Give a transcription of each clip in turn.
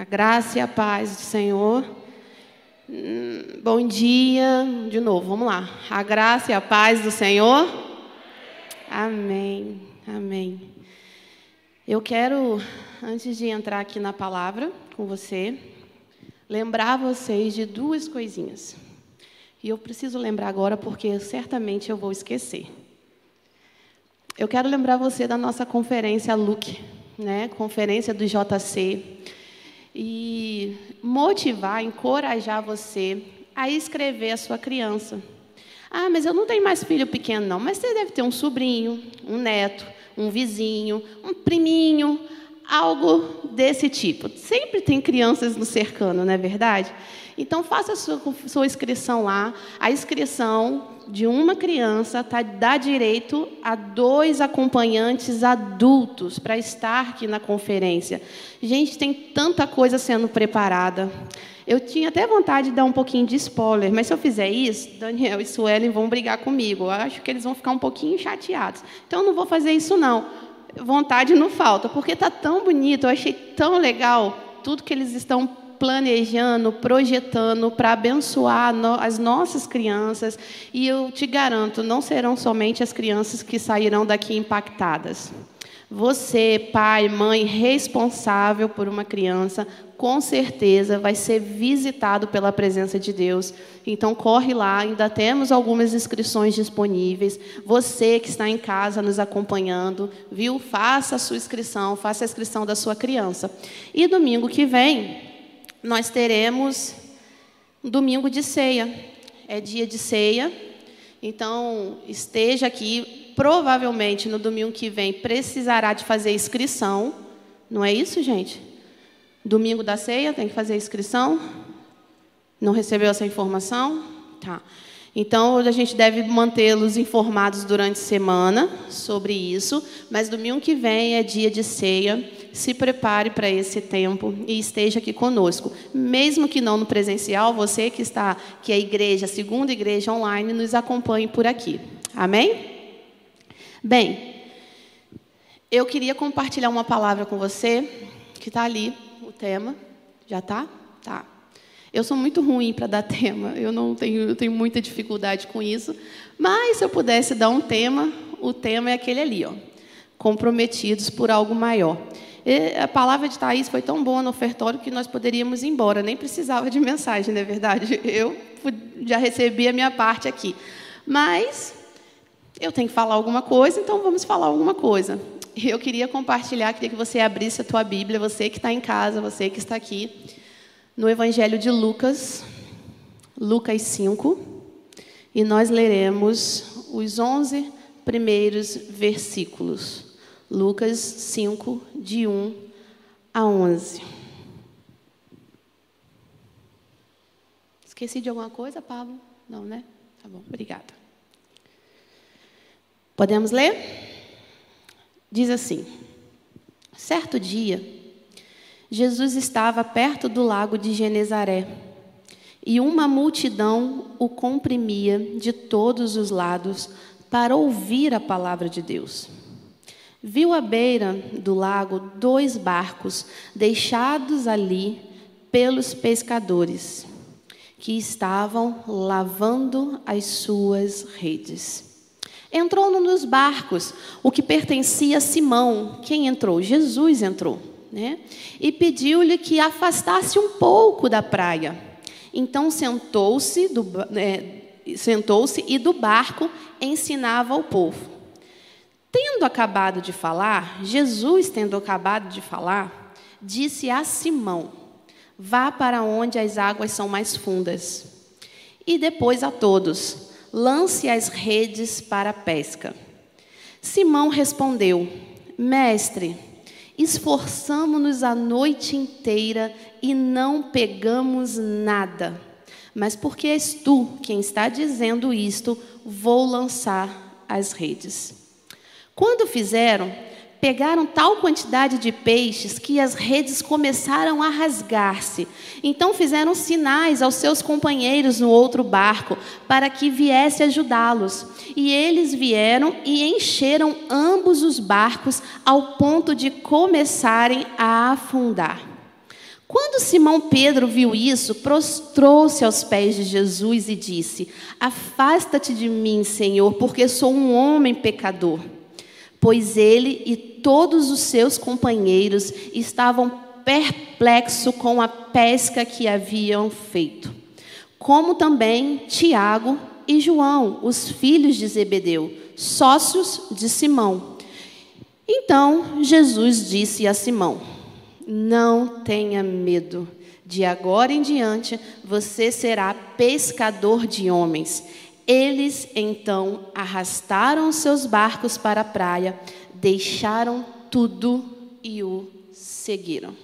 A graça e a paz do Senhor. Hum, bom dia, de novo, vamos lá. A graça e a paz do Senhor. Amém, amém. Eu quero, antes de entrar aqui na palavra com você, lembrar vocês de duas coisinhas. E eu preciso lembrar agora porque certamente eu vou esquecer. Eu quero lembrar você da nossa conferência LUC, né? Conferência do JC e motivar, encorajar você a escrever a sua criança. Ah, mas eu não tenho mais filho pequeno, não. Mas você deve ter um sobrinho, um neto, um vizinho, um priminho, algo desse tipo. Sempre tem crianças no cercano, não é verdade? Então, faça a sua, sua inscrição lá. A inscrição de uma criança tá, dá direito a dois acompanhantes adultos para estar aqui na conferência. Gente, tem tanta coisa sendo preparada. Eu tinha até vontade de dar um pouquinho de spoiler, mas se eu fizer isso, Daniel e Suelen vão brigar comigo. Eu acho que eles vão ficar um pouquinho chateados. Então, eu não vou fazer isso, não. Vontade não falta, porque está tão bonito, eu achei tão legal tudo que eles estão planejando, projetando para abençoar as nossas crianças. E eu te garanto, não serão somente as crianças que sairão daqui impactadas. Você, pai, mãe, responsável por uma criança, com certeza vai ser visitado pela presença de Deus. Então corre lá, ainda temos algumas inscrições disponíveis. Você que está em casa nos acompanhando, viu? Faça a sua inscrição, faça a inscrição da sua criança. E domingo que vem, nós teremos um domingo de ceia. É dia de ceia. Então, esteja aqui. Provavelmente no domingo que vem precisará de fazer inscrição. Não é isso, gente? Domingo da ceia tem que fazer inscrição? Não recebeu essa informação? Tá. Então, a gente deve mantê-los informados durante a semana sobre isso, mas domingo que vem é dia de ceia. Se prepare para esse tempo e esteja aqui conosco. Mesmo que não no presencial, você que está, que é a igreja, segunda igreja online, nos acompanhe por aqui. Amém? Bem, eu queria compartilhar uma palavra com você, que está ali, o tema. Já está? Tá. Eu sou muito ruim para dar tema, eu não tenho, eu tenho muita dificuldade com isso. Mas se eu pudesse dar um tema, o tema é aquele ali, ó, comprometidos por algo maior. E a palavra de Thaís foi tão boa no ofertório que nós poderíamos ir embora, nem precisava de mensagem, não é verdade? Eu já recebi a minha parte aqui. Mas eu tenho que falar alguma coisa, então vamos falar alguma coisa. Eu queria compartilhar, queria que você abrisse a tua Bíblia, você que está em casa, você que está aqui no Evangelho de Lucas, Lucas 5, e nós leremos os 11 primeiros versículos. Lucas 5, de 1 a 11. Esqueci de alguma coisa, Pablo? Não, né? Tá bom, obrigada. Podemos ler? Diz assim: Certo dia, Jesus estava perto do lago de Genezaré e uma multidão o comprimia de todos os lados para ouvir a palavra de Deus. Viu à beira do lago dois barcos deixados ali pelos pescadores, que estavam lavando as suas redes. Entrou nos barcos, o que pertencia a Simão. Quem entrou? Jesus entrou né? e pediu-lhe que afastasse um pouco da praia. Então sentou-se é, sentou-se e do barco ensinava ao povo. Tendo acabado de falar, Jesus, tendo acabado de falar, disse a Simão: Vá para onde as águas são mais fundas. E depois a todos: Lance as redes para a pesca. Simão respondeu: Mestre, esforçamo-nos a noite inteira e não pegamos nada. Mas porque és tu quem está dizendo isto, vou lançar as redes. Quando fizeram, pegaram tal quantidade de peixes que as redes começaram a rasgar-se. Então fizeram sinais aos seus companheiros no outro barco para que viesse ajudá-los. E eles vieram e encheram ambos os barcos ao ponto de começarem a afundar. Quando Simão Pedro viu isso, prostrou-se aos pés de Jesus e disse: Afasta-te de mim, Senhor, porque sou um homem pecador. Pois ele e todos os seus companheiros estavam perplexos com a pesca que haviam feito, como também Tiago e João, os filhos de Zebedeu, sócios de Simão. Então Jesus disse a Simão: Não tenha medo. De agora em diante você será pescador de homens. Eles então arrastaram seus barcos para a praia, deixaram tudo e o seguiram.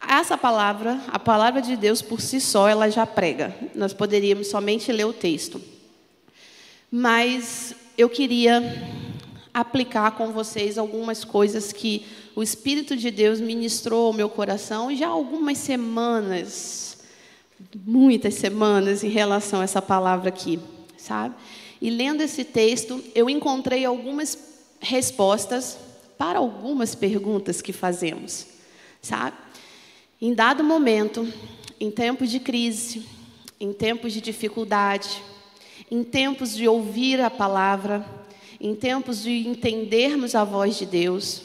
Essa palavra, a palavra de Deus por si só, ela já prega. Nós poderíamos somente ler o texto. Mas eu queria aplicar com vocês algumas coisas que o Espírito de Deus ministrou ao meu coração já há algumas semanas, muitas semanas em relação a essa palavra aqui, sabe? E lendo esse texto, eu encontrei algumas respostas para algumas perguntas que fazemos, sabe? Em dado momento, em tempos de crise, em tempos de dificuldade, em tempos de ouvir a palavra, em tempos de entendermos a voz de Deus,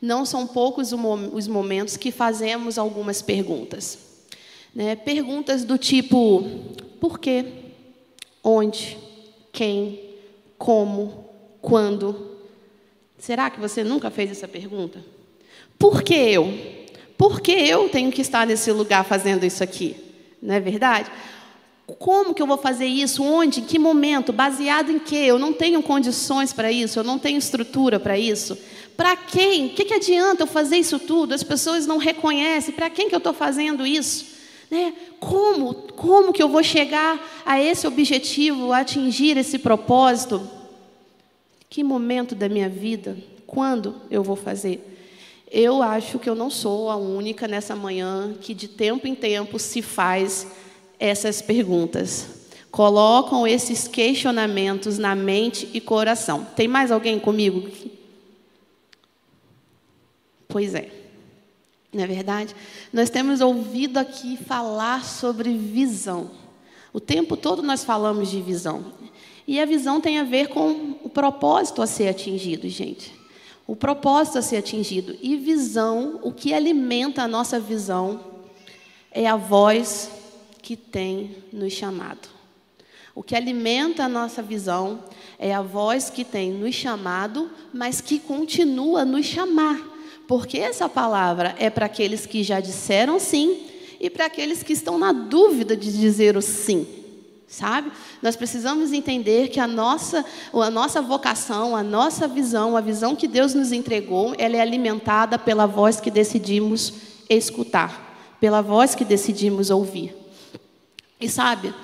não são poucos os momentos que fazemos algumas perguntas. Né? Perguntas do tipo: por quê? Onde? Quem? Como? Quando? Será que você nunca fez essa pergunta? Por que eu? Por que eu tenho que estar nesse lugar fazendo isso aqui? Não é verdade? Como que eu vou fazer isso? Onde? Em que momento? Baseado em quê? Eu não tenho condições para isso, eu não tenho estrutura para isso. Para quem? O que, que adianta eu fazer isso tudo? As pessoas não reconhecem. Para quem que eu estou fazendo isso? Né? Como? Como que eu vou chegar a esse objetivo, a atingir esse propósito? Que momento da minha vida? Quando eu vou fazer? Eu acho que eu não sou a única nessa manhã que de tempo em tempo se faz essas perguntas. Colocam esses questionamentos na mente e coração. Tem mais alguém comigo? Pois é. Não é verdade? Nós temos ouvido aqui falar sobre visão. O tempo todo nós falamos de visão. E a visão tem a ver com o propósito a ser atingido, gente. O propósito a ser atingido. E visão, o que alimenta a nossa visão é a voz que tem nos chamado. O que alimenta a nossa visão é a voz que tem nos chamado, mas que continua nos chamar. Porque essa palavra é para aqueles que já disseram sim e para aqueles que estão na dúvida de dizer o sim. Sabe? Nós precisamos entender que a nossa, a nossa vocação, a nossa visão, a visão que Deus nos entregou, ela é alimentada pela voz que decidimos escutar, pela voz que decidimos ouvir. E sabe,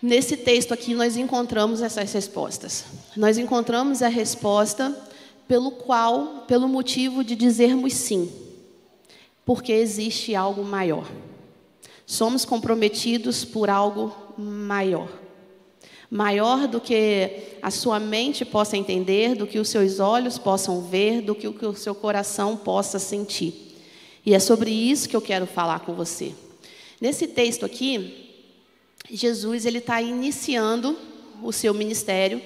nesse texto aqui nós encontramos essas respostas. Nós encontramos a resposta pelo qual, pelo motivo de dizermos sim, porque existe algo maior. Somos comprometidos por algo maior. Maior do que a sua mente possa entender, do que os seus olhos possam ver, do que o seu coração possa sentir. E é sobre isso que eu quero falar com você. Nesse texto aqui, Jesus ele está iniciando o seu ministério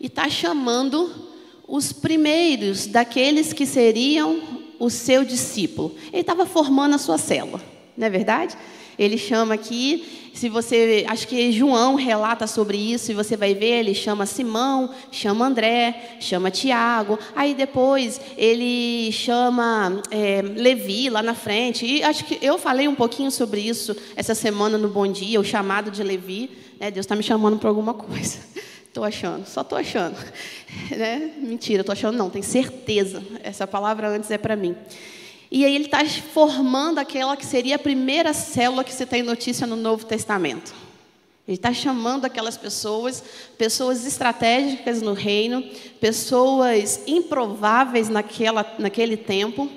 e está chamando os primeiros daqueles que seriam o seu discípulo. Ele estava formando a sua célula, não é verdade? Ele chama aqui, se você, acho que João relata sobre isso, e você vai ver, ele chama Simão, chama André, chama Tiago, aí depois ele chama é, Levi lá na frente, e acho que eu falei um pouquinho sobre isso essa semana no Bom Dia, o chamado de Levi, né? Deus está me chamando para alguma coisa. Estou achando, só estou achando. Né? Mentira, estou achando não, tenho certeza. Essa palavra antes é para mim. E aí ele está formando aquela que seria a primeira célula que você tem notícia no Novo Testamento. Ele está chamando aquelas pessoas, pessoas estratégicas no reino, pessoas improváveis naquela, naquele tempo,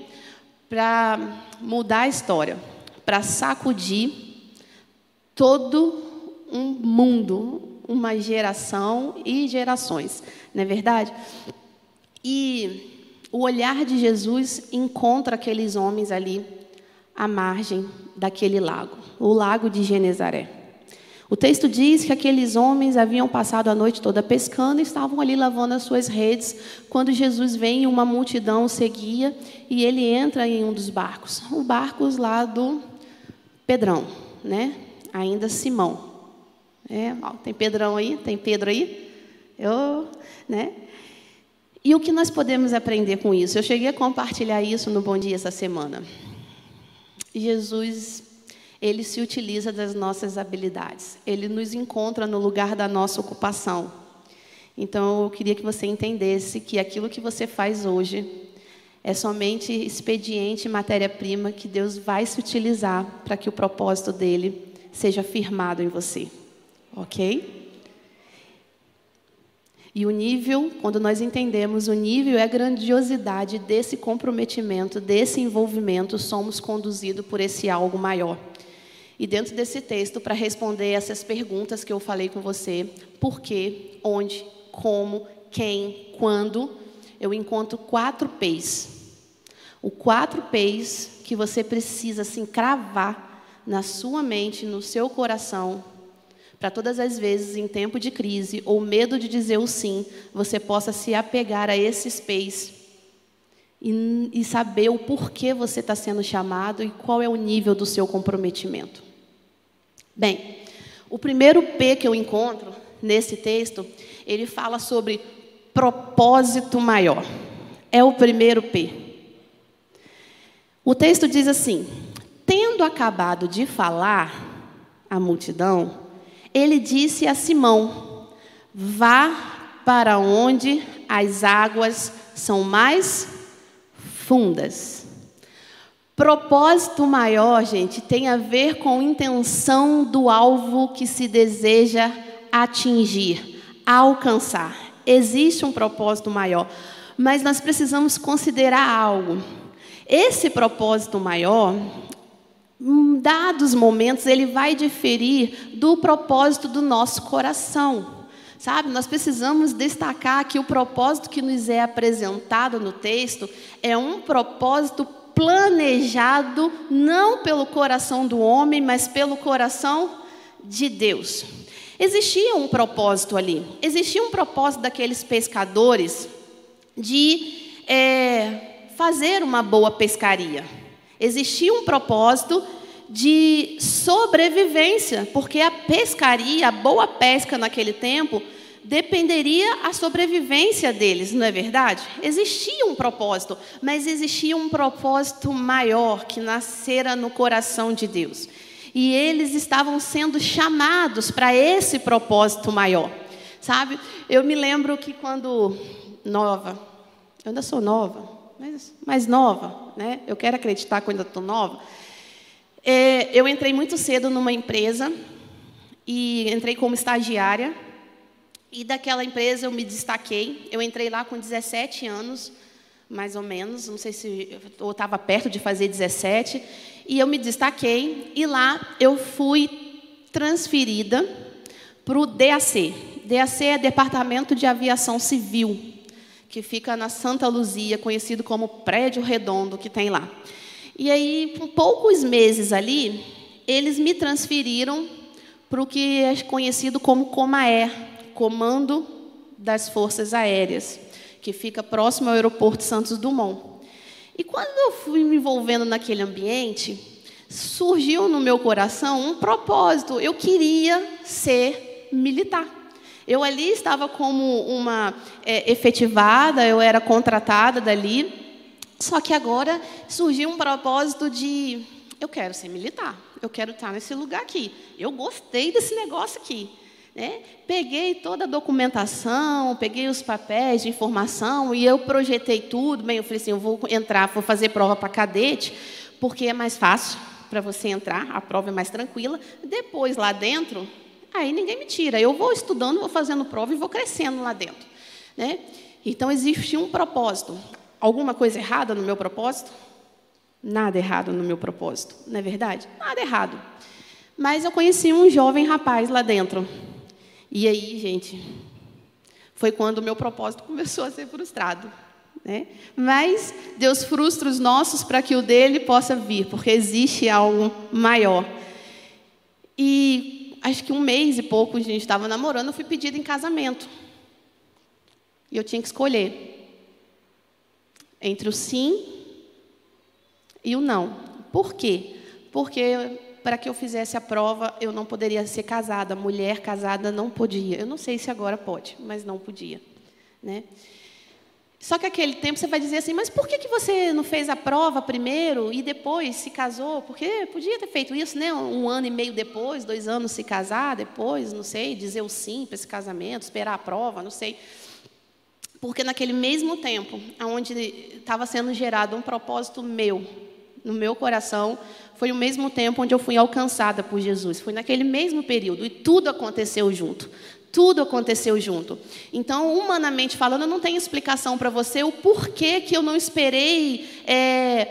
para mudar a história, para sacudir todo um mundo, uma geração e gerações, não é verdade? E o olhar de Jesus encontra aqueles homens ali à margem daquele lago, o lago de Genezaré. O texto diz que aqueles homens haviam passado a noite toda pescando e estavam ali lavando as suas redes, quando Jesus vem e uma multidão seguia e ele entra em um dos barcos, o barco lá do Pedrão, né? Ainda Simão. É, ó, tem Pedrão aí, tem Pedro aí, eu, né? E o que nós podemos aprender com isso? Eu cheguei a compartilhar isso no Bom Dia essa semana. Jesus ele se utiliza das nossas habilidades. Ele nos encontra no lugar da nossa ocupação. Então, eu queria que você entendesse que aquilo que você faz hoje é somente expediente, matéria-prima que Deus vai se utilizar para que o propósito dele seja firmado em você. Ok? E o nível, quando nós entendemos o nível e a grandiosidade desse comprometimento, desse envolvimento, somos conduzidos por esse algo maior. E dentro desse texto, para responder essas perguntas que eu falei com você, por quê, onde, como, quem, quando, eu encontro quatro P's. O quatro P's que você precisa assim cravar na sua mente, no seu coração, para todas as vezes em tempo de crise ou medo de dizer o sim, você possa se apegar a esses P's e, e saber o porquê você está sendo chamado e qual é o nível do seu comprometimento. Bem, o primeiro P que eu encontro nesse texto, ele fala sobre propósito maior. É o primeiro P. O texto diz assim: Tendo acabado de falar à multidão, ele disse a Simão: Vá para onde as águas são mais fundas. Propósito maior, gente, tem a ver com intenção do alvo que se deseja atingir, alcançar. Existe um propósito maior, mas nós precisamos considerar algo. Esse propósito maior, em dados momentos, ele vai diferir do propósito do nosso coração. Sabe, nós precisamos destacar que o propósito que nos é apresentado no texto é um propósito planejado não pelo coração do homem, mas pelo coração de Deus. Existia um propósito ali, existia um propósito daqueles pescadores de é, fazer uma boa pescaria. Existia um propósito de sobrevivência, porque a pescaria, a boa pesca naquele tempo, dependeria a sobrevivência deles, não é verdade? Existia um propósito, mas existia um propósito maior que nascera no coração de Deus. E eles estavam sendo chamados para esse propósito maior. Sabe? Eu me lembro que quando nova, eu ainda sou nova, mas mais nova, né? Eu quero acreditar que eu estou nova. É, eu entrei muito cedo numa empresa e entrei como estagiária e daquela empresa eu me destaquei. Eu entrei lá com 17 anos, mais ou menos, não sei se eu estava perto de fazer 17, e eu me destaquei e lá eu fui transferida para o DAC. DAC é Departamento de Aviação Civil, que fica na Santa Luzia, conhecido como Prédio Redondo que tem lá. E aí, com poucos meses ali, eles me transferiram para o que é conhecido como Comaer, Comando das Forças Aéreas, que fica próximo ao aeroporto Santos Dumont. E quando eu fui me envolvendo naquele ambiente, surgiu no meu coração um propósito. Eu queria ser militar. Eu ali estava como uma é, efetivada, eu era contratada dali. Só que agora surgiu um propósito de eu quero ser militar, eu quero estar nesse lugar aqui. Eu gostei desse negócio aqui. Né? Peguei toda a documentação, peguei os papéis de informação e eu projetei tudo. Bem, eu falei assim, eu vou entrar, vou fazer prova para cadete, porque é mais fácil para você entrar, a prova é mais tranquila. Depois, lá dentro, aí ninguém me tira. Eu vou estudando, vou fazendo prova e vou crescendo lá dentro. Né? Então, existe um propósito. Alguma coisa errada no meu propósito? Nada errado no meu propósito, não é verdade? Nada errado. Mas eu conheci um jovem rapaz lá dentro, e aí, gente, foi quando o meu propósito começou a ser frustrado. Né? Mas Deus frustra os nossos para que o dele possa vir, porque existe algo maior. E acho que um mês e pouco a gente estava namorando, eu fui pedida em casamento. E eu tinha que escolher entre o sim e o não. Por quê? Porque para que eu fizesse a prova, eu não poderia ser casada. Mulher casada não podia. Eu não sei se agora pode, mas não podia. Né? Só que aquele tempo você vai dizer assim, mas por que, que você não fez a prova primeiro e depois se casou? Porque podia ter feito isso, né? Um ano e meio depois, dois anos se casar, depois, não sei, dizer o sim para esse casamento, esperar a prova, não sei. Porque naquele mesmo tempo, onde estava sendo gerado um propósito meu, no meu coração, foi o mesmo tempo onde eu fui alcançada por Jesus. Foi naquele mesmo período e tudo aconteceu junto. Tudo aconteceu junto. Então, humanamente falando, eu não tenho explicação para você o porquê que eu não esperei é,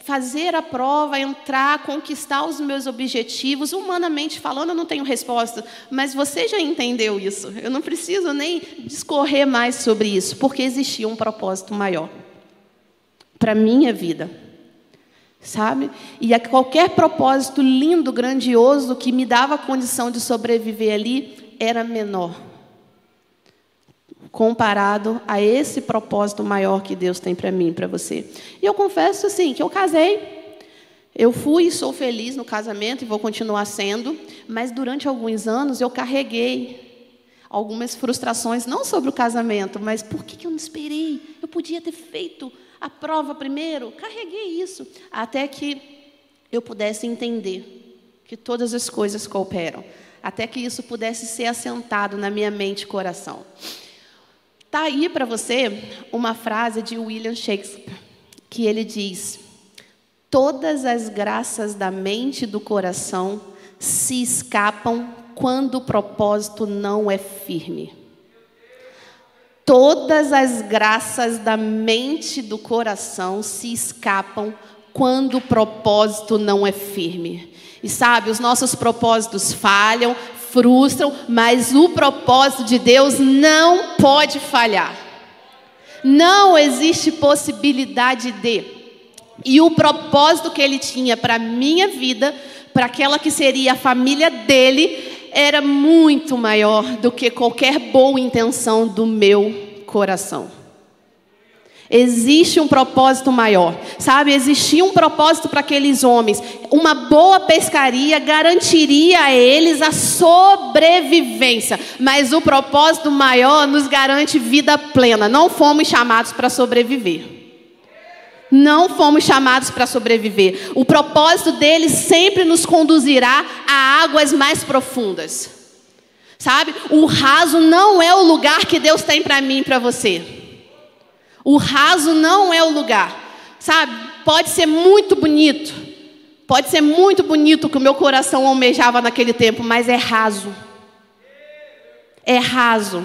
fazer a prova, entrar, conquistar os meus objetivos. Humanamente falando, eu não tenho resposta, mas você já entendeu isso. Eu não preciso nem discorrer mais sobre isso, porque existia um propósito maior para minha vida sabe? E a qualquer propósito lindo, grandioso que me dava a condição de sobreviver ali era menor comparado a esse propósito maior que Deus tem para mim, para você. E eu confesso assim que eu casei, eu fui e sou feliz no casamento e vou continuar sendo, mas durante alguns anos eu carreguei algumas frustrações, não sobre o casamento, mas por que, que eu não esperei? Eu podia ter feito a prova primeiro, carreguei isso, até que eu pudesse entender que todas as coisas cooperam, até que isso pudesse ser assentado na minha mente e coração. Está aí para você uma frase de William Shakespeare, que ele diz: Todas as graças da mente e do coração se escapam quando o propósito não é firme. Todas as graças da mente e do coração se escapam quando o propósito não é firme. E sabe, os nossos propósitos falham, frustram, mas o propósito de Deus não pode falhar. Não existe possibilidade de. E o propósito que ele tinha para a minha vida, para aquela que seria a família dele, era muito maior do que qualquer boa intenção do meu coração. Existe um propósito maior, sabe? Existia um propósito para aqueles homens. Uma boa pescaria garantiria a eles a sobrevivência, mas o propósito maior nos garante vida plena. Não fomos chamados para sobreviver. Não fomos chamados para sobreviver. O propósito dele sempre nos conduzirá a águas mais profundas. Sabe? O raso não é o lugar que Deus tem para mim e para você. O raso não é o lugar. Sabe? Pode ser muito bonito. Pode ser muito bonito que o meu coração almejava naquele tempo, mas é raso. É raso,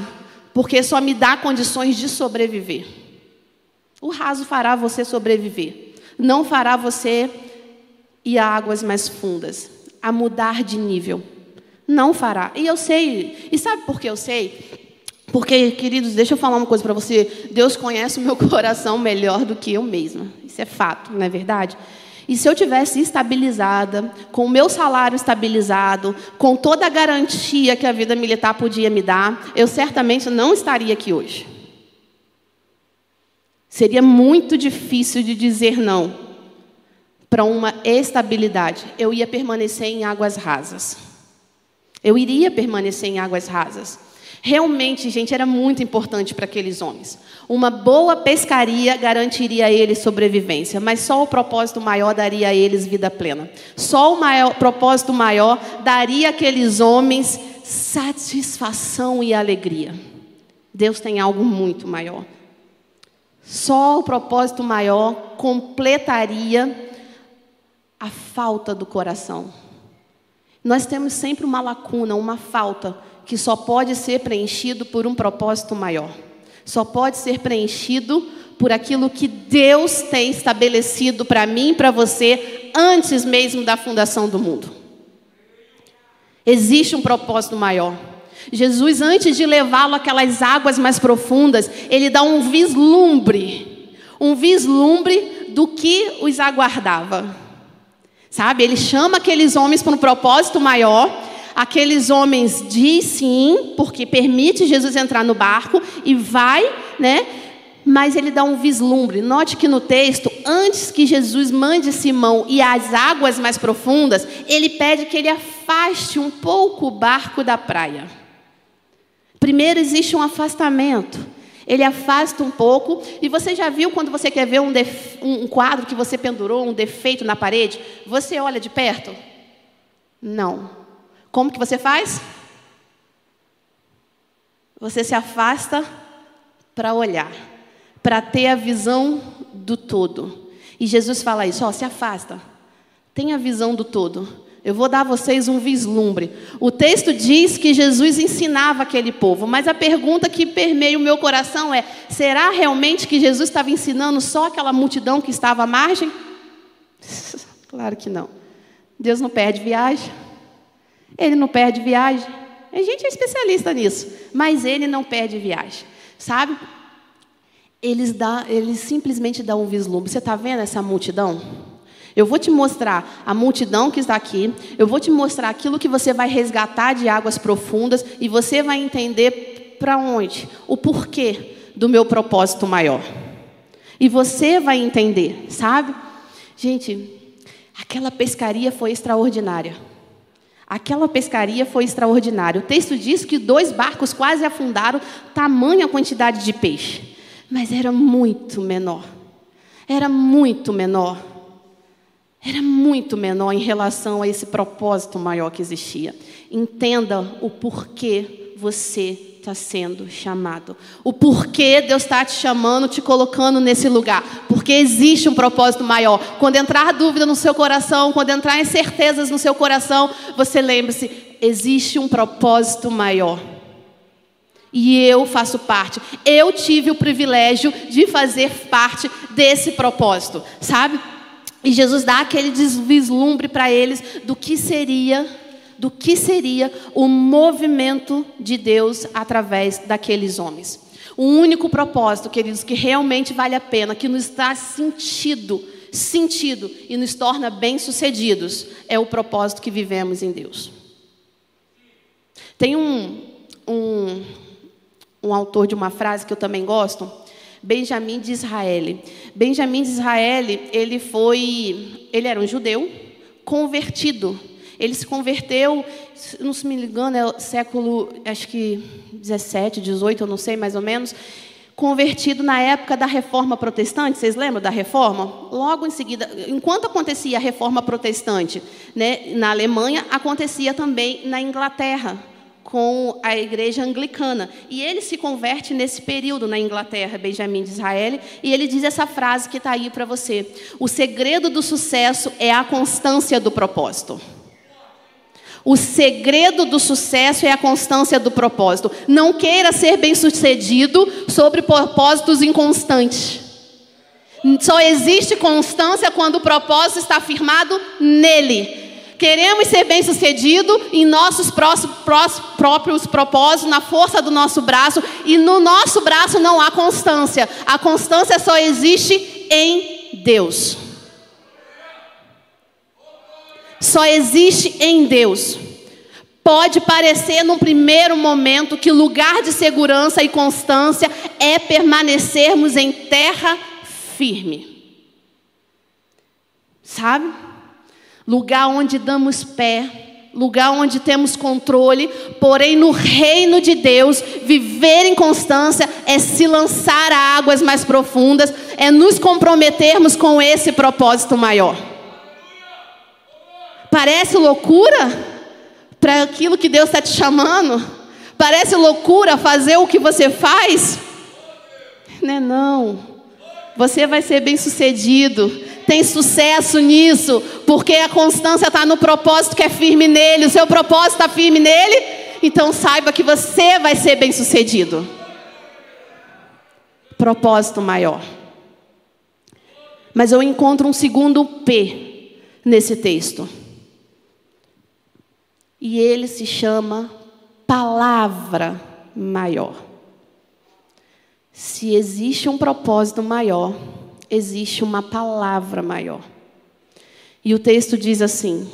porque só me dá condições de sobreviver. O raso fará você sobreviver, não fará você ir a águas mais fundas, a mudar de nível. Não fará. E eu sei, e sabe por que eu sei? Porque, queridos, deixa eu falar uma coisa para você. Deus conhece o meu coração melhor do que eu mesma. Isso é fato, não é verdade? E se eu tivesse estabilizada, com o meu salário estabilizado, com toda a garantia que a vida militar podia me dar, eu certamente não estaria aqui hoje. Seria muito difícil de dizer não para uma estabilidade. Eu ia permanecer em águas rasas. Eu iria permanecer em águas rasas. Realmente, gente, era muito importante para aqueles homens. Uma boa pescaria garantiria a eles sobrevivência, mas só o propósito maior daria a eles vida plena. Só o maior, propósito maior daria àqueles homens satisfação e alegria. Deus tem algo muito maior. Só o propósito maior completaria a falta do coração. Nós temos sempre uma lacuna, uma falta, que só pode ser preenchido por um propósito maior. Só pode ser preenchido por aquilo que Deus tem estabelecido para mim e para você antes mesmo da fundação do mundo. Existe um propósito maior. Jesus, antes de levá-lo àquelas águas mais profundas, ele dá um vislumbre, um vislumbre do que os aguardava. Sabe? Ele chama aqueles homens para um propósito maior. Aqueles homens diz sim, porque permite Jesus entrar no barco e vai, né? Mas ele dá um vislumbre. Note que no texto, antes que Jesus mande Simão e as águas mais profundas, ele pede que ele afaste um pouco o barco da praia. Primeiro existe um afastamento. Ele afasta um pouco. E você já viu quando você quer ver um, um quadro que você pendurou, um defeito na parede? Você olha de perto? Não. Como que você faz? Você se afasta para olhar, para ter a visão do todo. E Jesus fala isso, ó, se afasta. Tenha a visão do todo. Eu vou dar a vocês um vislumbre. O texto diz que Jesus ensinava aquele povo, mas a pergunta que permeia o meu coração é: será realmente que Jesus estava ensinando só aquela multidão que estava à margem? Claro que não. Deus não perde viagem. Ele não perde viagem. A gente é especialista nisso, mas ele não perde viagem. Sabe? Eles, dá, eles simplesmente dão um vislumbre. Você está vendo essa multidão? Eu vou te mostrar a multidão que está aqui, eu vou te mostrar aquilo que você vai resgatar de águas profundas e você vai entender para onde, o porquê do meu propósito maior. E você vai entender, sabe? Gente, aquela pescaria foi extraordinária. Aquela pescaria foi extraordinária. O texto diz que dois barcos quase afundaram, tamanha quantidade de peixe. Mas era muito menor. Era muito menor era muito menor em relação a esse propósito maior que existia. Entenda o porquê você está sendo chamado. O porquê Deus está te chamando, te colocando nesse lugar. Porque existe um propósito maior. Quando entrar dúvida no seu coração, quando entrar incertezas no seu coração, você lembre-se: existe um propósito maior. E eu faço parte. Eu tive o privilégio de fazer parte desse propósito, sabe? E Jesus dá aquele vislumbre para eles do que seria, do que seria o movimento de Deus através daqueles homens. O único propósito, queridos, que realmente vale a pena, que nos dá sentido, sentido e nos torna bem-sucedidos, é o propósito que vivemos em Deus. Tem um, um, um autor de uma frase que eu também gosto, Benjamim de Israel. Benjamim de Israel, ele foi, ele era um judeu convertido. Ele se converteu, não se me engano, é século, acho que 17, 18, eu não sei mais ou menos, convertido na época da reforma protestante. Vocês lembram da reforma? Logo em seguida, enquanto acontecia a reforma protestante né, na Alemanha, acontecia também na Inglaterra com a igreja anglicana. E ele se converte nesse período na Inglaterra, Benjamin de Israel, e ele diz essa frase que está aí para você: O segredo do sucesso é a constância do propósito. O segredo do sucesso é a constância do propósito. Não queira ser bem-sucedido sobre propósitos inconstantes. Só existe constância quando o propósito está firmado nele. Queremos ser bem-sucedidos em nossos próprios propósitos, na força do nosso braço, e no nosso braço não há constância. A constância só existe em Deus. Só existe em Deus. Pode parecer num primeiro momento que lugar de segurança e constância é permanecermos em terra firme. Sabe? lugar onde damos pé, lugar onde temos controle, porém no reino de Deus, viver em constância é se lançar a águas mais profundas, é nos comprometermos com esse propósito maior. Parece loucura para aquilo que Deus está te chamando? Parece loucura fazer o que você faz? Não é não. Você vai ser bem sucedido tem sucesso nisso, porque a constância está no propósito que é firme nele, o seu propósito está firme nele, então saiba que você vai ser bem sucedido. Propósito maior. Mas eu encontro um segundo P nesse texto. E ele se chama palavra maior. Se existe um propósito maior, existe uma palavra maior. E o texto diz assim: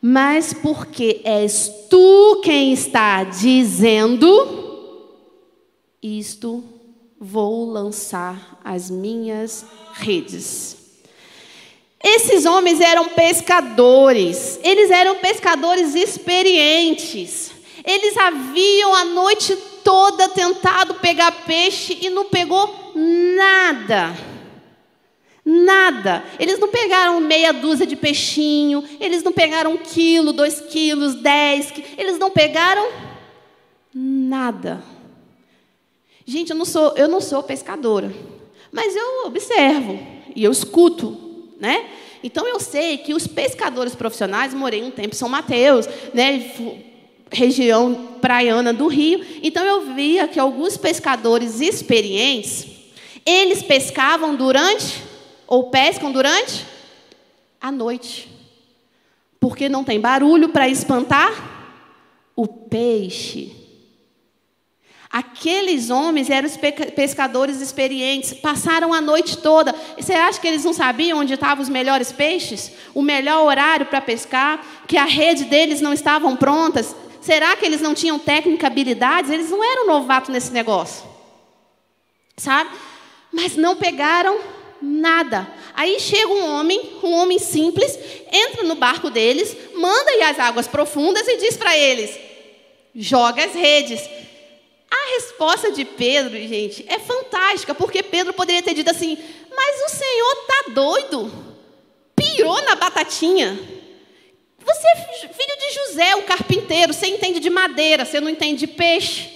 Mas porque és tu quem está dizendo, isto vou lançar as minhas redes. Esses homens eram pescadores, eles eram pescadores experientes. Eles haviam a noite toda tentado pegar peixe e não pegou nada. Nada. Eles não pegaram meia dúzia de peixinho, eles não pegaram um quilo, dois quilos, dez, eles não pegaram nada. Gente, eu não sou, eu não sou pescadora, mas eu observo e eu escuto, né? Então eu sei que os pescadores profissionais, morei um tempo em São Mateus, né? região praiana do Rio. Então eu via que alguns pescadores experientes, eles pescavam durante ou pescam durante a noite. Porque não tem barulho para espantar o peixe. Aqueles homens eram os pescadores experientes, passaram a noite toda. Você acha que eles não sabiam onde estavam os melhores peixes? O melhor horário para pescar? Que a rede deles não estavam prontas? Será que eles não tinham técnica, habilidades? Eles não eram novatos nesse negócio. Sabe? Mas não pegaram nada. Aí chega um homem, um homem simples, entra no barco deles, manda ir às águas profundas e diz para eles: joga as redes. A resposta de Pedro, gente, é fantástica, porque Pedro poderia ter dito assim: Mas o Senhor tá doido? Pirou na batatinha. Você é filho de José, o carpinteiro, você entende de madeira, você não entende de peixe.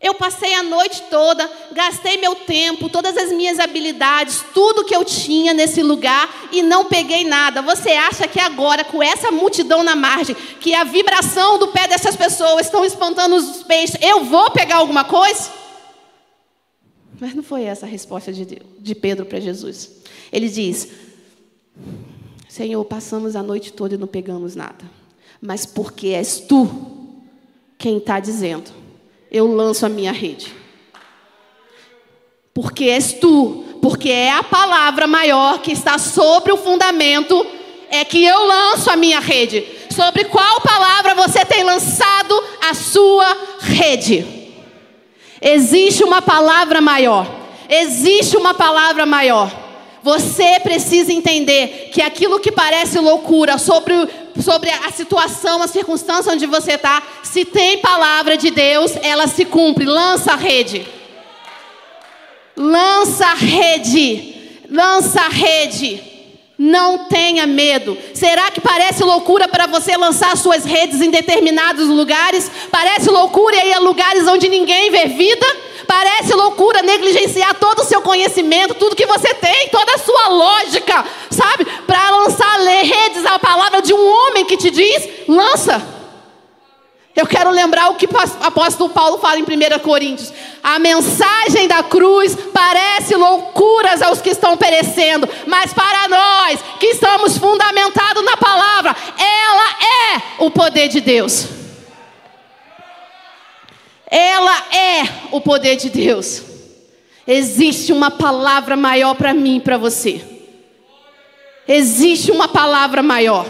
Eu passei a noite toda, gastei meu tempo, todas as minhas habilidades, tudo que eu tinha nesse lugar e não peguei nada. Você acha que agora, com essa multidão na margem, que a vibração do pé dessas pessoas estão espantando os peixes, eu vou pegar alguma coisa? Mas não foi essa a resposta de, Deus, de Pedro para Jesus. Ele diz: Senhor, passamos a noite toda e não pegamos nada. Mas porque és tu quem está dizendo, eu lanço a minha rede. Porque és tu, porque é a palavra maior que está sobre o fundamento, é que eu lanço a minha rede. Sobre qual palavra você tem lançado a sua rede? Existe uma palavra maior. Existe uma palavra maior. Você precisa entender que aquilo que parece loucura sobre, sobre a situação, a circunstância onde você está, se tem palavra de Deus, ela se cumpre. Lança a rede. Lança a rede. Lança a rede. Não tenha medo. Será que parece loucura para você lançar suas redes em determinados lugares? Parece loucura ir a lugares onde ninguém vê vida? Parece loucura negligenciar todo o seu conhecimento, tudo que você tem, toda a sua lógica, sabe? Para lançar redes a palavra de um homem que te diz: lança. Eu quero lembrar o que o apóstolo Paulo fala em 1 Coríntios. A mensagem da cruz parece loucuras aos que estão perecendo, mas para nós que estamos fundamentados na palavra, ela é o poder de Deus. Ela é o poder de Deus. Existe uma palavra maior para mim e para você. Existe uma palavra maior.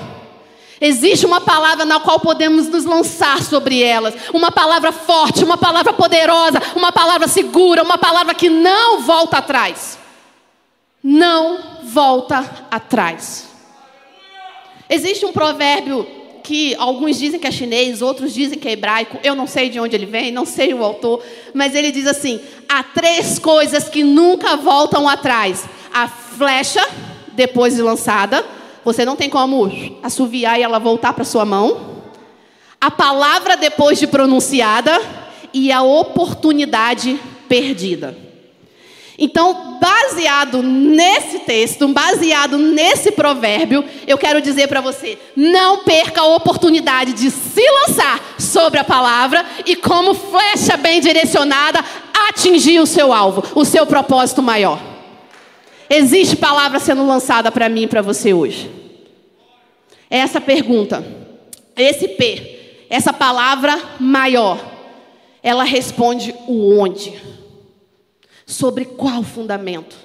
Existe uma palavra na qual podemos nos lançar sobre elas. Uma palavra forte, uma palavra poderosa, uma palavra segura, uma palavra que não volta atrás. Não volta atrás. Existe um provérbio que alguns dizem que é chinês, outros dizem que é hebraico, eu não sei de onde ele vem, não sei o autor, mas ele diz assim: há três coisas que nunca voltam atrás: a flecha, depois de lançada, você não tem como assoviar e ela voltar para sua mão, a palavra depois de pronunciada e a oportunidade perdida. Então, baseado nesse texto, baseado nesse provérbio, eu quero dizer para você: não perca a oportunidade de se lançar sobre a palavra e, como flecha bem direcionada, atingir o seu alvo, o seu propósito maior. Existe palavra sendo lançada para mim e para você hoje? Essa pergunta, esse P, essa palavra maior, ela responde o onde. Sobre qual fundamento?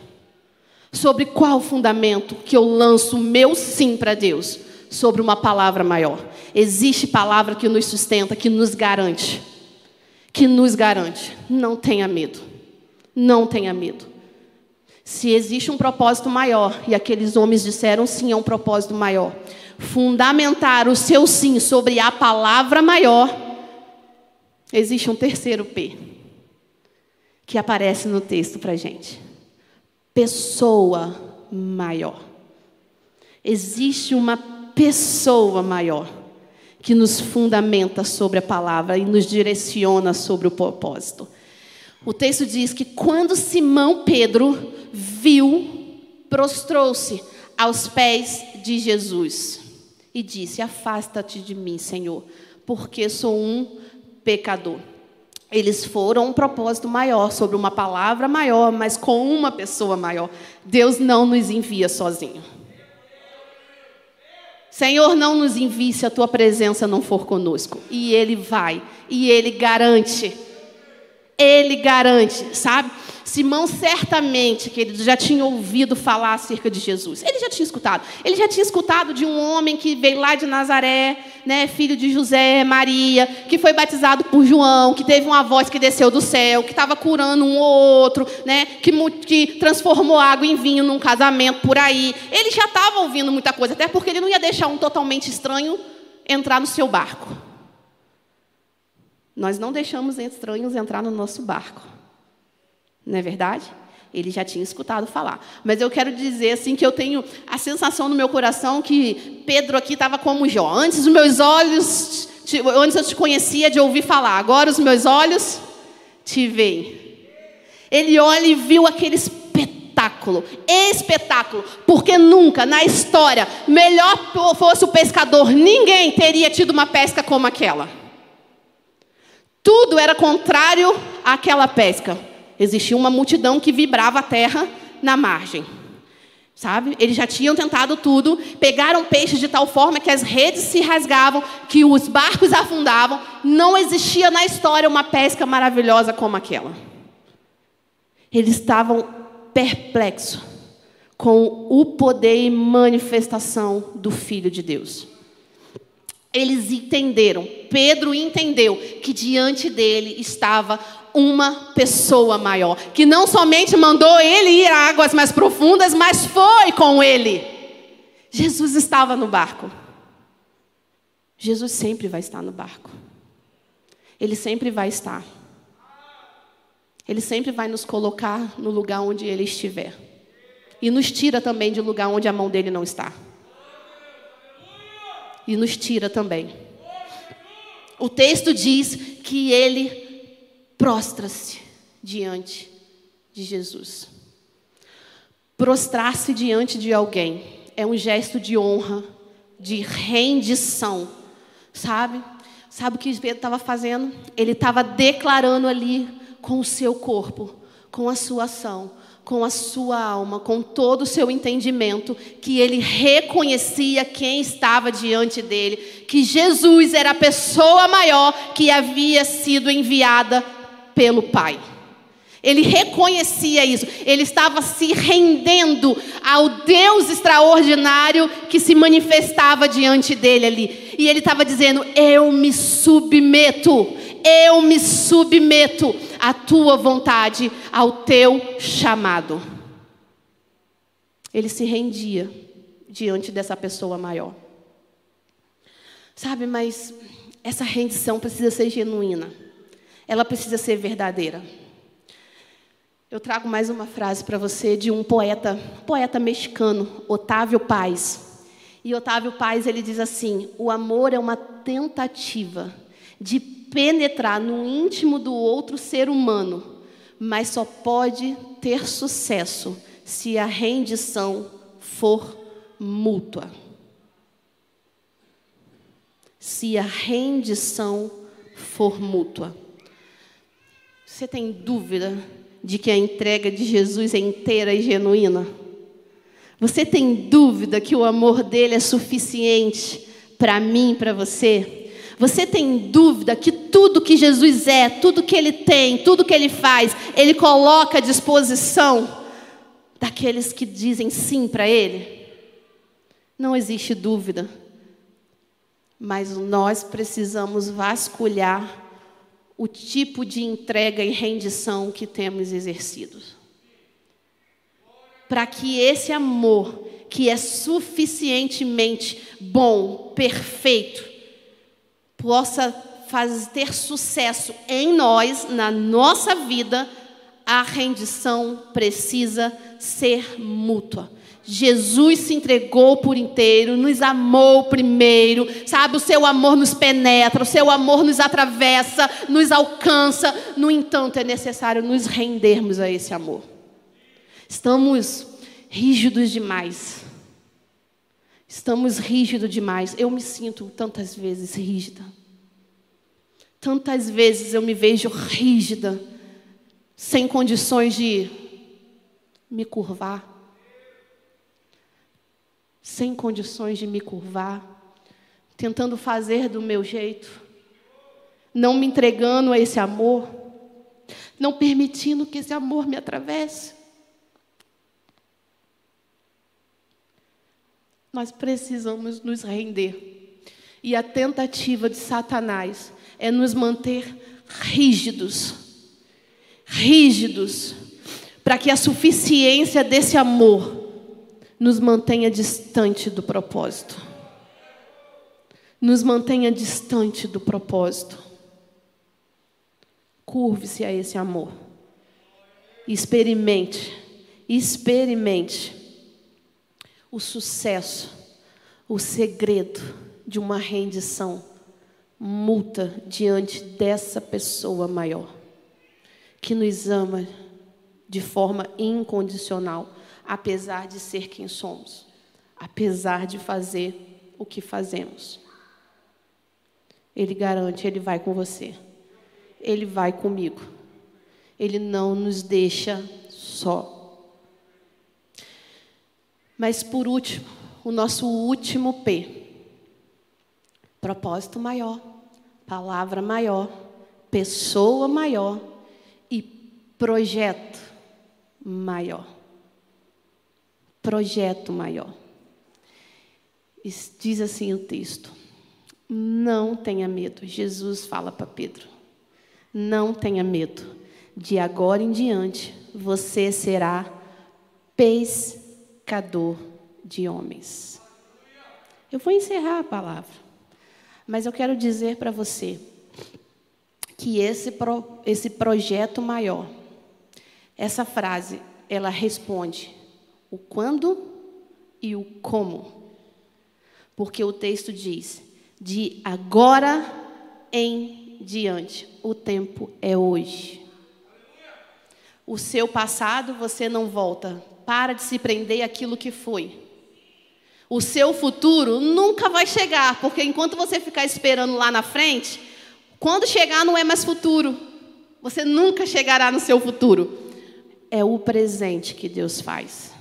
Sobre qual fundamento que eu lanço o meu sim para Deus? Sobre uma palavra maior. Existe palavra que nos sustenta, que nos garante. Que nos garante. Não tenha medo. Não tenha medo. Se existe um propósito maior, e aqueles homens disseram sim a um propósito maior, fundamentar o seu sim sobre a palavra maior, existe um terceiro P, que aparece no texto para gente pessoa maior. Existe uma pessoa maior que nos fundamenta sobre a palavra e nos direciona sobre o propósito. O texto diz que quando Simão Pedro viu, prostrou-se aos pés de Jesus e disse: Afasta-te de mim, Senhor, porque sou um pecador. Eles foram um propósito maior, sobre uma palavra maior, mas com uma pessoa maior. Deus não nos envia sozinho. Senhor, não nos envie se a tua presença não for conosco. E Ele vai, e Ele garante. Ele garante, sabe? Simão certamente, querido, já tinha ouvido falar acerca de Jesus. Ele já tinha escutado. Ele já tinha escutado de um homem que veio lá de Nazaré, né, filho de José, Maria, que foi batizado por João, que teve uma voz que desceu do céu, que estava curando um ou outro, né, que, que transformou água em vinho num casamento por aí. Ele já estava ouvindo muita coisa, até porque ele não ia deixar um totalmente estranho entrar no seu barco. Nós não deixamos estranhos entrar no nosso barco. Não é verdade? Ele já tinha escutado falar. Mas eu quero dizer assim que eu tenho a sensação no meu coração que Pedro aqui estava como Jó. Antes os meus olhos, antes eu te conhecia de ouvir falar, agora os meus olhos te veem. Ele olha e viu aquele espetáculo, espetáculo, porque nunca na história, melhor fosse o pescador, ninguém teria tido uma pesca como aquela. Tudo era contrário àquela pesca. Existia uma multidão que vibrava a terra na margem. Sabe? Eles já tinham tentado tudo, pegaram peixes de tal forma que as redes se rasgavam, que os barcos afundavam. Não existia na história uma pesca maravilhosa como aquela. Eles estavam perplexos com o poder e manifestação do Filho de Deus. Eles entenderam, Pedro entendeu que diante dele estava uma pessoa maior, que não somente mandou ele ir a águas mais profundas, mas foi com ele. Jesus estava no barco. Jesus sempre vai estar no barco. Ele sempre vai estar. Ele sempre vai nos colocar no lugar onde ele estiver. E nos tira também de lugar onde a mão dele não está. E nos tira também. O texto diz que ele prostra-se diante de Jesus. Prostrar-se diante de alguém é um gesto de honra, de rendição, sabe? Sabe o que Pedro estava fazendo? Ele estava declarando ali com o seu corpo, com a sua ação, com a sua alma, com todo o seu entendimento, que ele reconhecia quem estava diante dele, que Jesus era a pessoa maior que havia sido enviada pelo Pai. Ele reconhecia isso, ele estava se rendendo ao Deus extraordinário que se manifestava diante dele ali. E ele estava dizendo: Eu me submeto, eu me submeto à tua vontade, ao teu chamado. Ele se rendia diante dessa pessoa maior. Sabe, mas essa rendição precisa ser genuína ela precisa ser verdadeira. Eu trago mais uma frase para você de um poeta, poeta mexicano, Otávio Paz. E Otávio Paz ele diz assim: "O amor é uma tentativa de penetrar no íntimo do outro ser humano, mas só pode ter sucesso se a rendição for mútua." Se a rendição for mútua. Você tem dúvida de que a entrega de Jesus é inteira e genuína? Você tem dúvida que o amor dele é suficiente para mim e para você? Você tem dúvida que tudo que Jesus é, tudo que ele tem, tudo que ele faz, ele coloca à disposição daqueles que dizem sim para Ele? Não existe dúvida. Mas nós precisamos vasculhar o tipo de entrega e rendição que temos exercido. Para que esse amor, que é suficientemente bom, perfeito, possa fazer, ter sucesso em nós, na nossa vida, a rendição precisa ser mútua. Jesus se entregou por inteiro, nos amou primeiro, sabe? O seu amor nos penetra, o seu amor nos atravessa, nos alcança. No entanto, é necessário nos rendermos a esse amor. Estamos rígidos demais. Estamos rígidos demais. Eu me sinto tantas vezes rígida. Tantas vezes eu me vejo rígida, sem condições de me curvar sem condições de me curvar, tentando fazer do meu jeito, não me entregando a esse amor, não permitindo que esse amor me atravesse. Nós precisamos nos render. E a tentativa de Satanás é nos manter rígidos rígidos para que a suficiência desse amor nos mantenha distante do propósito. Nos mantenha distante do propósito. Curve-se a esse amor. Experimente, experimente o sucesso, o segredo de uma rendição multa diante dessa pessoa maior, que nos ama de forma incondicional apesar de ser quem somos, apesar de fazer o que fazemos. Ele garante, ele vai com você. Ele vai comigo. Ele não nos deixa só. Mas por último, o nosso último P. Propósito maior, palavra maior, pessoa maior e projeto maior projeto maior. Diz assim o texto: Não tenha medo. Jesus fala para Pedro: Não tenha medo. De agora em diante, você será pescador de homens. Eu vou encerrar a palavra, mas eu quero dizer para você que esse, pro, esse projeto maior, essa frase, ela responde o quando e o como. Porque o texto diz: de agora em diante, o tempo é hoje. O seu passado você não volta. Para de se prender aquilo que foi. O seu futuro nunca vai chegar, porque enquanto você ficar esperando lá na frente, quando chegar não é mais futuro. Você nunca chegará no seu futuro. É o presente que Deus faz.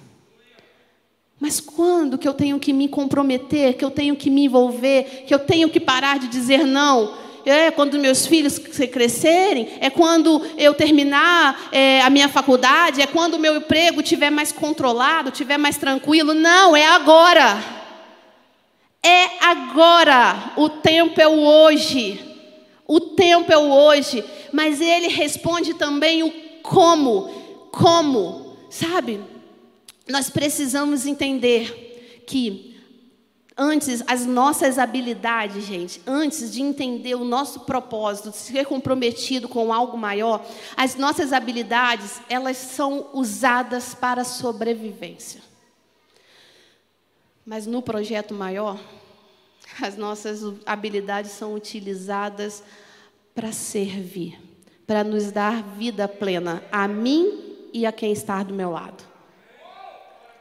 Mas quando que eu tenho que me comprometer, que eu tenho que me envolver, que eu tenho que parar de dizer não? É quando meus filhos crescerem, é quando eu terminar é, a minha faculdade, é quando o meu emprego estiver mais controlado, estiver mais tranquilo. Não, é agora. É agora. O tempo é o hoje. O tempo é o hoje. Mas ele responde também o como. Como, sabe? Nós precisamos entender que antes as nossas habilidades, gente, antes de entender o nosso propósito, de ser comprometido com algo maior, as nossas habilidades, elas são usadas para sobrevivência. Mas no projeto maior, as nossas habilidades são utilizadas para servir, para nos dar vida plena a mim e a quem está do meu lado.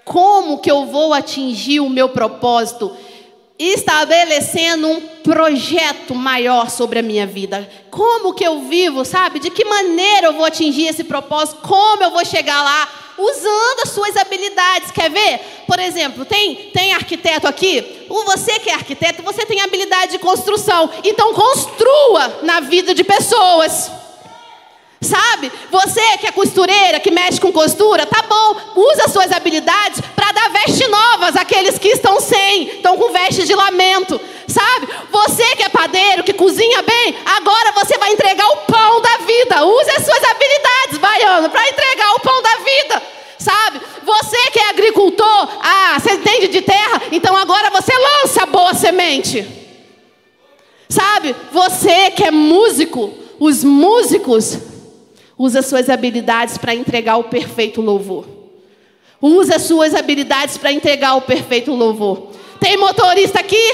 Como que eu vou atingir o meu propósito? Estabelecendo um projeto maior sobre a minha vida. Como que eu vivo, sabe? De que maneira eu vou atingir esse propósito? Como eu vou chegar lá? Usando as suas habilidades. Quer ver? Por exemplo, tem, tem arquiteto aqui? Você que é arquiteto, você tem habilidade de construção. Então construa na vida de pessoas. Sabe? Você que é costureira, que mexe com costura, tá bom. Usa suas habilidades para dar vestes novas àqueles que estão sem, estão com vestes de lamento. Sabe? Você que é padeiro, que cozinha bem, agora você vai entregar o pão da vida. Use as suas habilidades, baiano, para entregar o pão da vida. Sabe? Você que é agricultor, ah, você entende de terra, então agora você lança boa semente. Sabe? Você que é músico, os músicos Usa suas habilidades para entregar o perfeito louvor. Usa suas habilidades para entregar o perfeito louvor. Tem motorista aqui?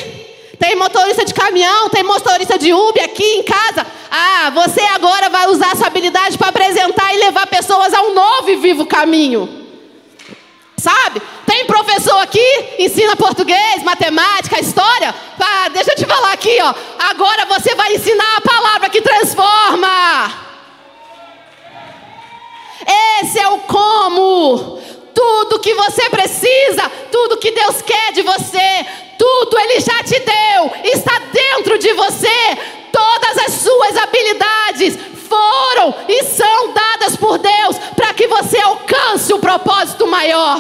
Tem motorista de caminhão? Tem motorista de Uber aqui em casa? Ah, você agora vai usar essa habilidade para apresentar e levar pessoas a um novo e vivo caminho. Sabe? Tem professor aqui, ensina português, matemática, história. Ah, deixa eu te falar aqui, ó. Agora você vai ensinar a palavra que transforma. O como. Tudo que você precisa, tudo que Deus quer de você, tudo Ele já te deu, está dentro de você. Todas as suas habilidades foram e são dadas por Deus para que você alcance o propósito maior,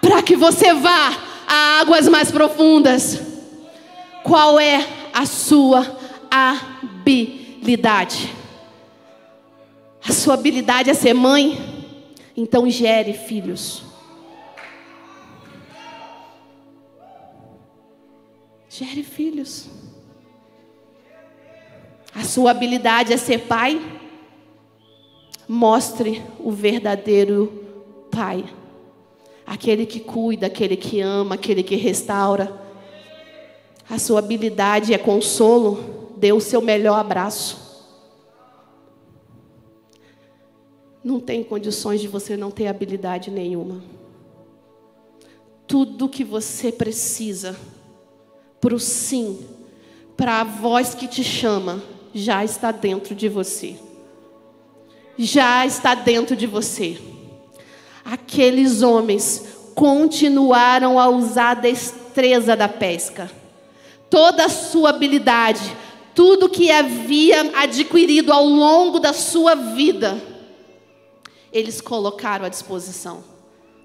para que você vá a águas mais profundas. Qual é a sua habilidade? A sua habilidade é ser mãe, então gere filhos. Gere filhos. A sua habilidade é ser pai, mostre o verdadeiro pai. Aquele que cuida, aquele que ama, aquele que restaura. A sua habilidade é consolo, dê o seu melhor abraço. Não tem condições de você não ter habilidade nenhuma. Tudo que você precisa para o sim, para a voz que te chama, já está dentro de você. Já está dentro de você. Aqueles homens continuaram a usar a destreza da pesca, toda a sua habilidade, tudo que havia adquirido ao longo da sua vida eles colocaram à disposição.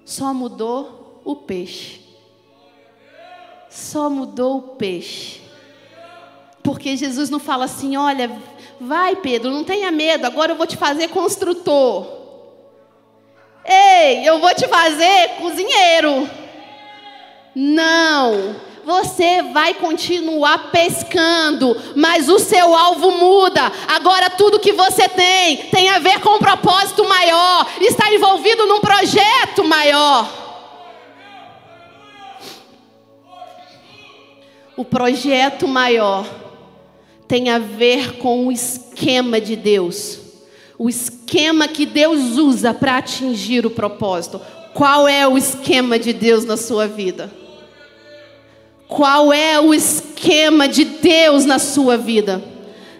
Só mudou o peixe. Só mudou o peixe. Porque Jesus não fala assim: olha, vai Pedro, não tenha medo, agora eu vou te fazer construtor. Ei, eu vou te fazer cozinheiro. Não você vai continuar pescando, mas o seu alvo muda. Agora tudo que você tem tem a ver com um propósito maior, está envolvido num projeto maior. O projeto maior tem a ver com o esquema de Deus. O esquema que Deus usa para atingir o propósito. Qual é o esquema de Deus na sua vida? Qual é o esquema de Deus na sua vida?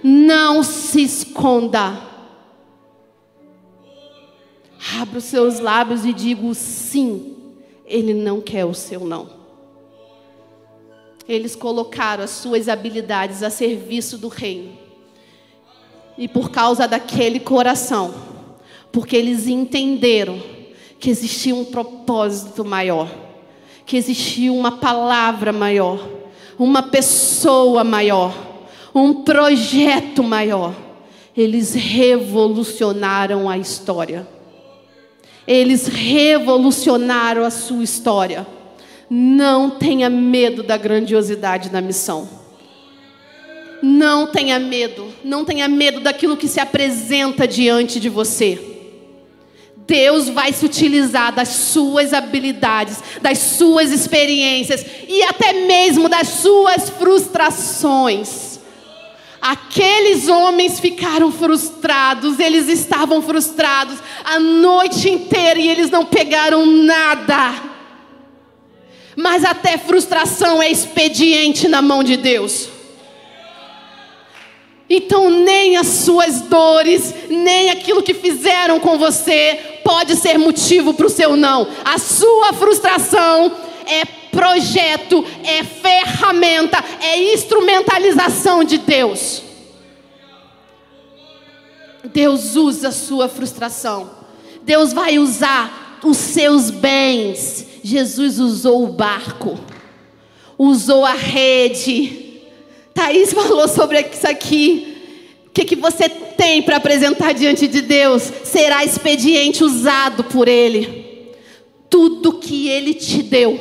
Não se esconda. Abra os seus lábios e diga sim. Ele não quer o seu não. Eles colocaram as suas habilidades a serviço do reino. E por causa daquele coração, porque eles entenderam que existia um propósito maior que existia uma palavra maior, uma pessoa maior, um projeto maior. Eles revolucionaram a história. Eles revolucionaram a sua história. Não tenha medo da grandiosidade da missão. Não tenha medo, não tenha medo daquilo que se apresenta diante de você. Deus vai se utilizar das suas habilidades, das suas experiências e até mesmo das suas frustrações. Aqueles homens ficaram frustrados, eles estavam frustrados a noite inteira e eles não pegaram nada. Mas até frustração é expediente na mão de Deus. Então, nem as suas dores, nem aquilo que fizeram com você pode ser motivo para o seu não. A sua frustração é projeto, é ferramenta, é instrumentalização de Deus. Deus usa a sua frustração. Deus vai usar os seus bens. Jesus usou o barco, usou a rede. Thaís falou sobre isso aqui. O que, que você tem para apresentar diante de Deus? Será expediente usado por Ele. Tudo que Ele te deu,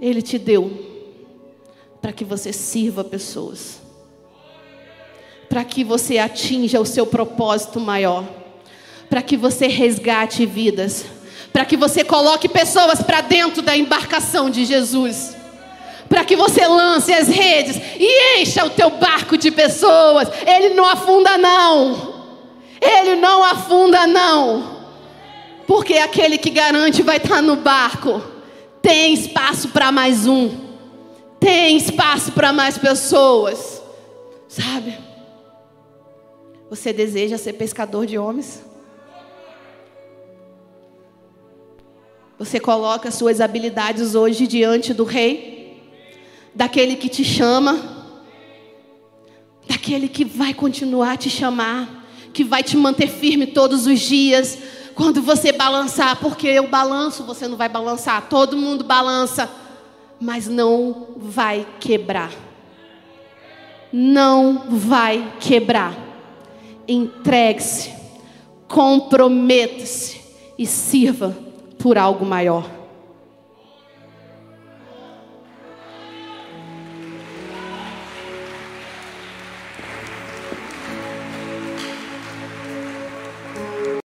Ele te deu para que você sirva pessoas. Para que você atinja o seu propósito maior, para que você resgate vidas, para que você coloque pessoas para dentro da embarcação de Jesus, para que você lance as redes e encha o teu barco de pessoas. Ele não afunda não. Ele não afunda não. Porque aquele que garante vai estar no barco. Tem espaço para mais um. Tem espaço para mais pessoas. Sabe? Você deseja ser pescador de homens? Você coloca suas habilidades hoje diante do rei, daquele que te chama, daquele que vai continuar a te chamar, que vai te manter firme todos os dias. Quando você balançar, porque eu balanço, você não vai balançar, todo mundo balança, mas não vai quebrar. Não vai quebrar entregue-se, comprometa-se e sirva por algo maior.